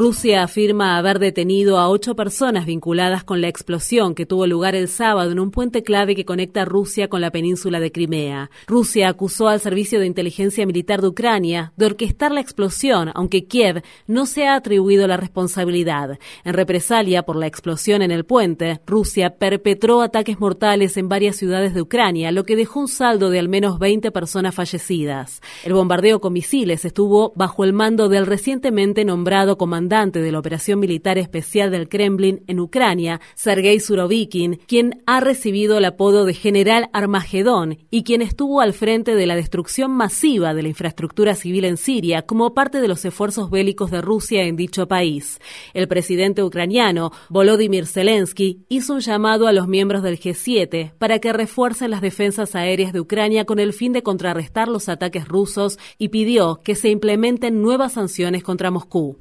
Rusia afirma haber detenido a ocho personas vinculadas con la explosión que tuvo lugar el sábado en un puente clave que conecta Rusia con la península de Crimea. Rusia acusó al Servicio de Inteligencia Militar de Ucrania de orquestar la explosión, aunque Kiev no se ha atribuido la responsabilidad. En represalia por la explosión en el puente, Rusia perpetró ataques mortales en varias ciudades de Ucrania, lo que dejó un saldo de al menos 20 personas fallecidas. El bombardeo con misiles estuvo bajo el mando del recientemente nombrado comandante comandante de la operación militar especial del Kremlin en Ucrania, Sergei Surovikin, quien ha recibido el apodo de General Armagedón y quien estuvo al frente de la destrucción masiva de la infraestructura civil en Siria como parte de los esfuerzos bélicos de Rusia en dicho país. El presidente ucraniano, Volodymyr Zelensky, hizo un llamado a los miembros del G7 para que refuercen las defensas aéreas de Ucrania con el fin de contrarrestar los ataques rusos y pidió que se implementen nuevas sanciones contra Moscú.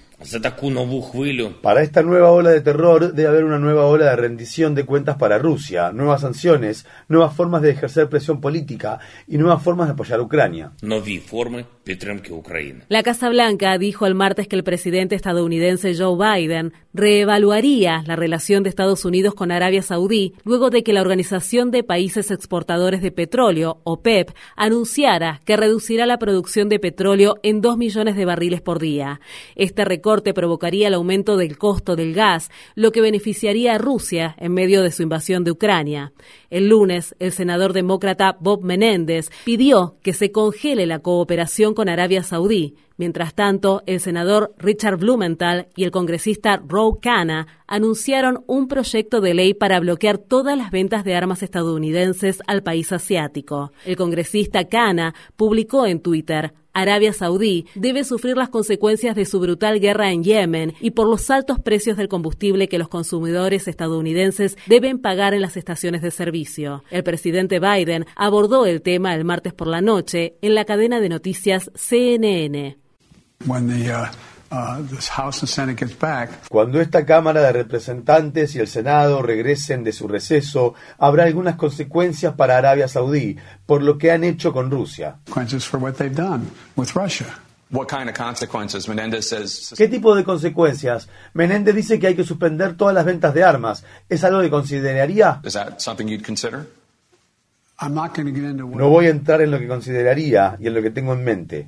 Para esta nueva ola de terror debe haber una nueva ola de rendición de cuentas para Rusia, nuevas sanciones, nuevas formas de ejercer presión política y nuevas formas de apoyar a Ucrania. La Casa Blanca dijo el martes que el presidente estadounidense Joe Biden reevaluaría la relación de Estados Unidos con Arabia Saudí luego de que la Organización de Países Exportadores de Petróleo, OPEP, anunciara que reducirá la producción de petróleo en 2 millones de barriles por día. Este corte provocaría el aumento del costo del gas, lo que beneficiaría a Rusia en medio de su invasión de Ucrania. El lunes, el senador demócrata Bob Menéndez pidió que se congele la cooperación con Arabia Saudí. Mientras tanto, el senador Richard Blumenthal y el congresista Roe Khanna anunciaron un proyecto de ley para bloquear todas las ventas de armas estadounidenses al país asiático. El congresista Khanna publicó en Twitter Arabia Saudí debe sufrir las consecuencias de su brutal guerra en Yemen y por los altos precios del combustible que los consumidores estadounidenses deben pagar en las estaciones de servicio. El presidente Biden abordó el tema el martes por la noche en la cadena de noticias CNN. Cuando esta Cámara de Representantes y el Senado regresen de su receso, habrá algunas consecuencias para Arabia Saudí por lo que han hecho con Rusia. ¿Qué tipo de consecuencias? Menéndez dice que hay que suspender todas las ventas de armas. ¿Es algo que consideraría? No voy a entrar en lo que consideraría y en lo que tengo en mente.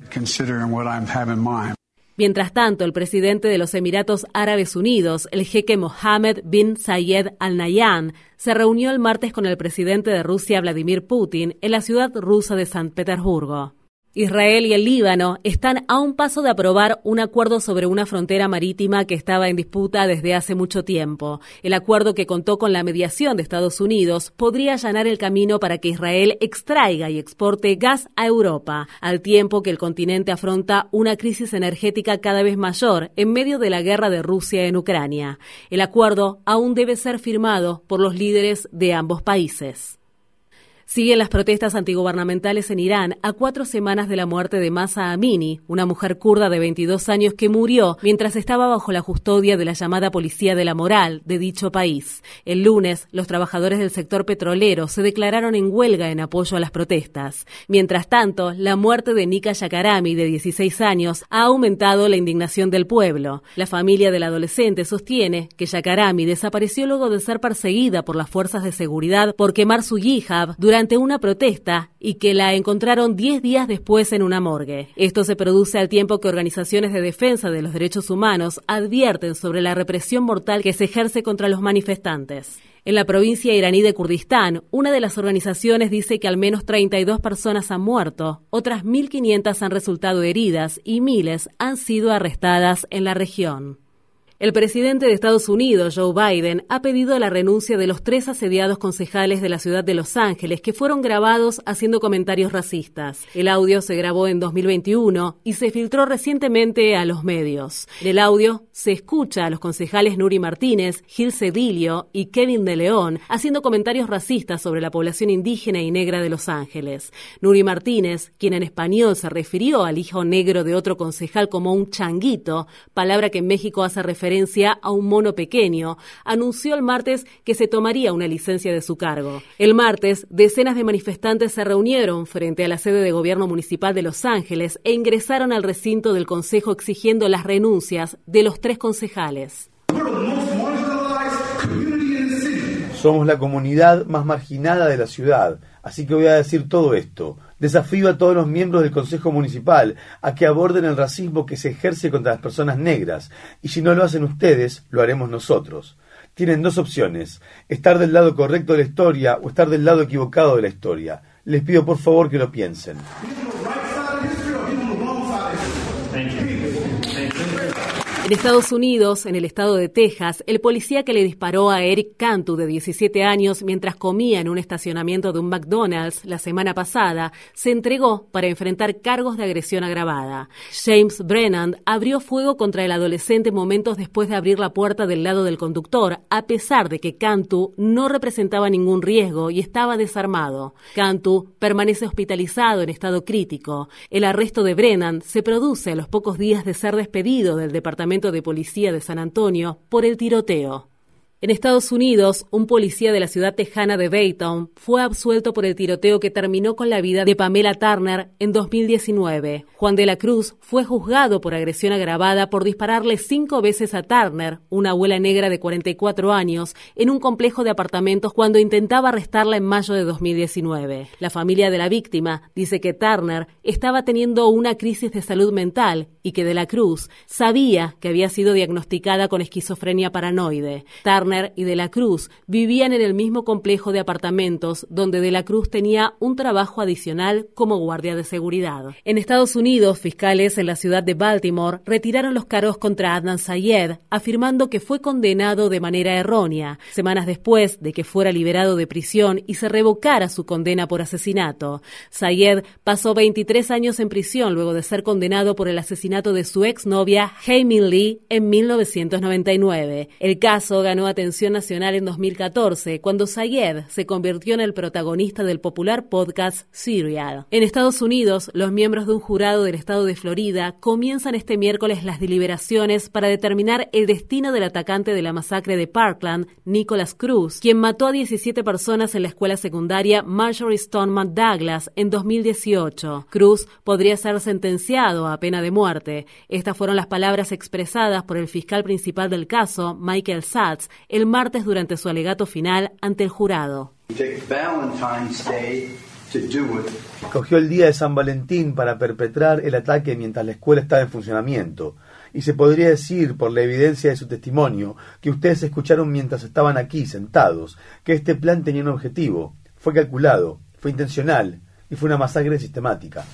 Mientras tanto, el presidente de los Emiratos Árabes Unidos, el jeque Mohammed bin Zayed Al Nahyan, se reunió el martes con el presidente de Rusia, Vladimir Putin, en la ciudad rusa de San Petersburgo. Israel y el Líbano están a un paso de aprobar un acuerdo sobre una frontera marítima que estaba en disputa desde hace mucho tiempo. El acuerdo que contó con la mediación de Estados Unidos podría allanar el camino para que Israel extraiga y exporte gas a Europa, al tiempo que el continente afronta una crisis energética cada vez mayor en medio de la guerra de Rusia en Ucrania. El acuerdo aún debe ser firmado por los líderes de ambos países. Siguen las protestas antigubernamentales en Irán a cuatro semanas de la muerte de Masa Amini, una mujer kurda de 22 años que murió mientras estaba bajo la custodia de la llamada Policía de la Moral de dicho país. El lunes, los trabajadores del sector petrolero se declararon en huelga en apoyo a las protestas. Mientras tanto, la muerte de Nika Yakarami, de 16 años, ha aumentado la indignación del pueblo. La familia del adolescente sostiene que Yakarami desapareció luego de ser perseguida por las fuerzas de seguridad por quemar su hijab durante durante una protesta y que la encontraron 10 días después en una morgue. Esto se produce al tiempo que organizaciones de defensa de los derechos humanos advierten sobre la represión mortal que se ejerce contra los manifestantes. En la provincia iraní de Kurdistán, una de las organizaciones dice que al menos 32 personas han muerto, otras 1.500 han resultado heridas y miles han sido arrestadas en la región. El presidente de Estados Unidos, Joe Biden, ha pedido la renuncia de los tres asediados concejales de la ciudad de Los Ángeles que fueron grabados haciendo comentarios racistas. El audio se grabó en 2021 y se filtró recientemente a los medios. En el audio se escucha a los concejales Nuri Martínez, Gil Cedilio y Kevin de León haciendo comentarios racistas sobre la población indígena y negra de Los Ángeles. Nuri Martínez, quien en español se refirió al hijo negro de otro concejal como un changuito, palabra que en México hace referencia a un mono pequeño, anunció el martes que se tomaría una licencia de su cargo. El martes, decenas de manifestantes se reunieron frente a la sede de gobierno municipal de Los Ángeles e ingresaron al recinto del Consejo exigiendo las renuncias de los tres concejales. Somos la comunidad más marginada de la ciudad, así que voy a decir todo esto. Desafío a todos los miembros del Consejo Municipal a que aborden el racismo que se ejerce contra las personas negras, y si no lo hacen ustedes, lo haremos nosotros. Tienen dos opciones, estar del lado correcto de la historia o estar del lado equivocado de la historia. Les pido por favor que lo piensen. En Estados Unidos, en el estado de Texas, el policía que le disparó a Eric Cantu, de 17 años, mientras comía en un estacionamiento de un McDonald's la semana pasada, se entregó para enfrentar cargos de agresión agravada. James Brennan abrió fuego contra el adolescente momentos después de abrir la puerta del lado del conductor, a pesar de que Cantu no representaba ningún riesgo y estaba desarmado. Cantu permanece hospitalizado en estado crítico. El arresto de Brennan se produce a los pocos días de ser despedido del departamento de Policía de San Antonio por el tiroteo. En Estados Unidos, un policía de la ciudad tejana de Baytown fue absuelto por el tiroteo que terminó con la vida de Pamela Turner en 2019. Juan de la Cruz fue juzgado por agresión agravada por dispararle cinco veces a Turner, una abuela negra de 44 años, en un complejo de apartamentos cuando intentaba arrestarla en mayo de 2019. La familia de la víctima dice que Turner estaba teniendo una crisis de salud mental y que de la Cruz sabía que había sido diagnosticada con esquizofrenia paranoide. Y De la Cruz vivían en el mismo complejo de apartamentos donde De la Cruz tenía un trabajo adicional como guardia de seguridad. En Estados Unidos, fiscales en la ciudad de Baltimore retiraron los cargos contra Adnan Sayed, afirmando que fue condenado de manera errónea, semanas después de que fuera liberado de prisión y se revocara su condena por asesinato. Sayed pasó 23 años en prisión luego de ser condenado por el asesinato de su exnovia, Min Lee, en 1999. El caso ganó atención nacional en 2014, cuando Sayed se convirtió en el protagonista del popular podcast Serial. En Estados Unidos, los miembros de un jurado del estado de Florida comienzan este miércoles las deliberaciones para determinar el destino del atacante de la masacre de Parkland, Nicholas Cruz, quien mató a 17 personas en la escuela secundaria Marjorie Stoneman Douglas en 2018. Cruz podría ser sentenciado a pena de muerte. Estas fueron las palabras expresadas por el fiscal principal del caso, Michael Satz, el martes durante su alegato final ante el jurado. Cogió el día de San Valentín para perpetrar el ataque mientras la escuela estaba en funcionamiento. Y se podría decir, por la evidencia de su testimonio, que ustedes escucharon mientras estaban aquí, sentados, que este plan tenía un objetivo. Fue calculado, fue intencional y fue una masacre sistemática.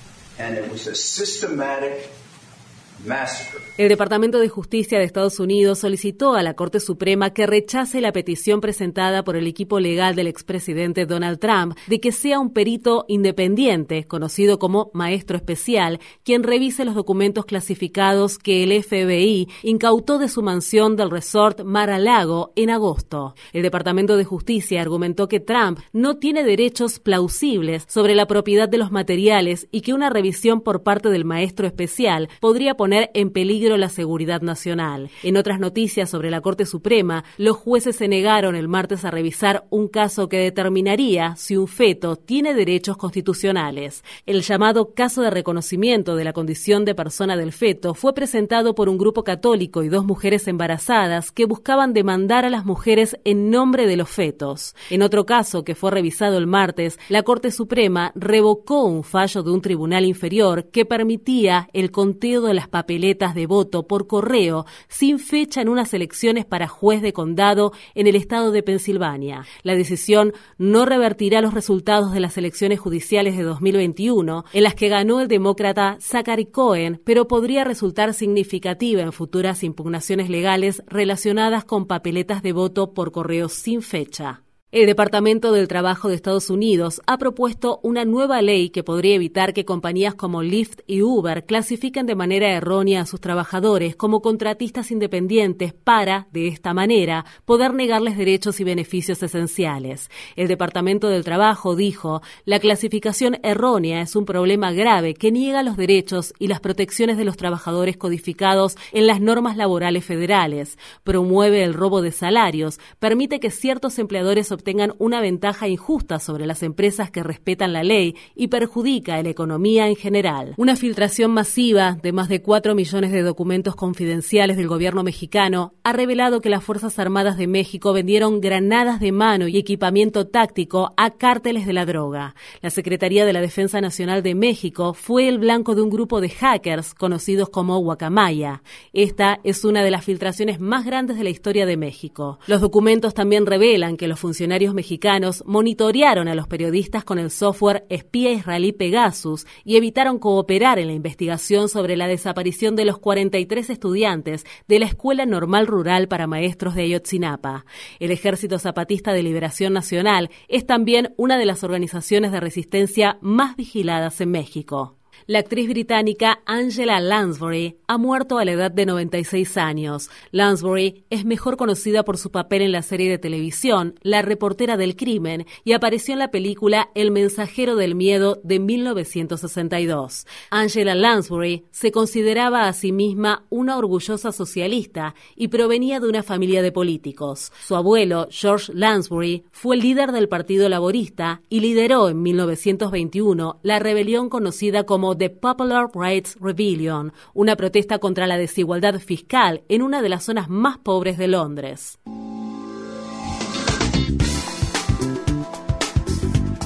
El Departamento de Justicia de Estados Unidos solicitó a la Corte Suprema que rechace la petición presentada por el equipo legal del expresidente Donald Trump de que sea un perito independiente, conocido como maestro especial, quien revise los documentos clasificados que el FBI incautó de su mansión del resort Mar-a-Lago en agosto. El Departamento de Justicia argumentó que Trump no tiene derechos plausibles sobre la propiedad de los materiales y que una revisión por parte del maestro especial podría poner en peligro la seguridad nacional. En otras noticias sobre la Corte Suprema, los jueces se negaron el martes a revisar un caso que determinaría si un feto tiene derechos constitucionales. El llamado caso de reconocimiento de la condición de persona del feto fue presentado por un grupo católico y dos mujeres embarazadas que buscaban demandar a las mujeres en nombre de los fetos. En otro caso que fue revisado el martes, la Corte Suprema revocó un fallo de un tribunal inferior que permitía el conteo de las papeletas de voto por correo sin fecha en unas elecciones para juez de condado en el estado de Pensilvania. La decisión no revertirá los resultados de las elecciones judiciales de 2021, en las que ganó el demócrata Zachary Cohen, pero podría resultar significativa en futuras impugnaciones legales relacionadas con papeletas de voto por correo sin fecha. El Departamento del Trabajo de Estados Unidos ha propuesto una nueva ley que podría evitar que compañías como Lyft y Uber clasifiquen de manera errónea a sus trabajadores como contratistas independientes para, de esta manera, poder negarles derechos y beneficios esenciales. El Departamento del Trabajo dijo, la clasificación errónea es un problema grave que niega los derechos y las protecciones de los trabajadores codificados en las normas laborales federales, promueve el robo de salarios, permite que ciertos empleadores obtengan una ventaja injusta sobre las empresas que respetan la ley y perjudica la economía en general. Una filtración masiva de más de 4 millones de documentos confidenciales del gobierno mexicano ha revelado que las Fuerzas Armadas de México vendieron granadas de mano y equipamiento táctico a cárteles de la droga. La Secretaría de la Defensa Nacional de México fue el blanco de un grupo de hackers conocidos como Guacamaya. Esta es una de las filtraciones más grandes de la historia de México. Los documentos también revelan que los funcionarios funcionarios mexicanos monitorearon a los periodistas con el software espía israelí Pegasus y evitaron cooperar en la investigación sobre la desaparición de los 43 estudiantes de la Escuela Normal Rural para Maestros de Ayotzinapa. El Ejército Zapatista de Liberación Nacional es también una de las organizaciones de resistencia más vigiladas en México. La actriz británica Angela Lansbury ha muerto a la edad de 96 años. Lansbury es mejor conocida por su papel en la serie de televisión La reportera del crimen y apareció en la película El mensajero del miedo de 1962. Angela Lansbury se consideraba a sí misma una orgullosa socialista y provenía de una familia de políticos. Su abuelo, George Lansbury, fue el líder del Partido Laborista y lideró en 1921 la rebelión conocida como The Popular Rights Rebellion, una protesta contra la desigualdad fiscal en una de las zonas más pobres de Londres.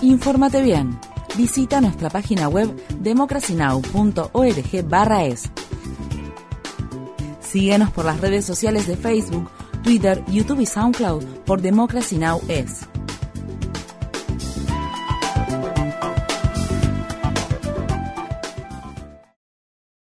Infórmate bien. Visita nuestra página web democracynow.org/es. Síguenos por las redes sociales de Facebook, Twitter, YouTube y SoundCloud por Democracy Now! es.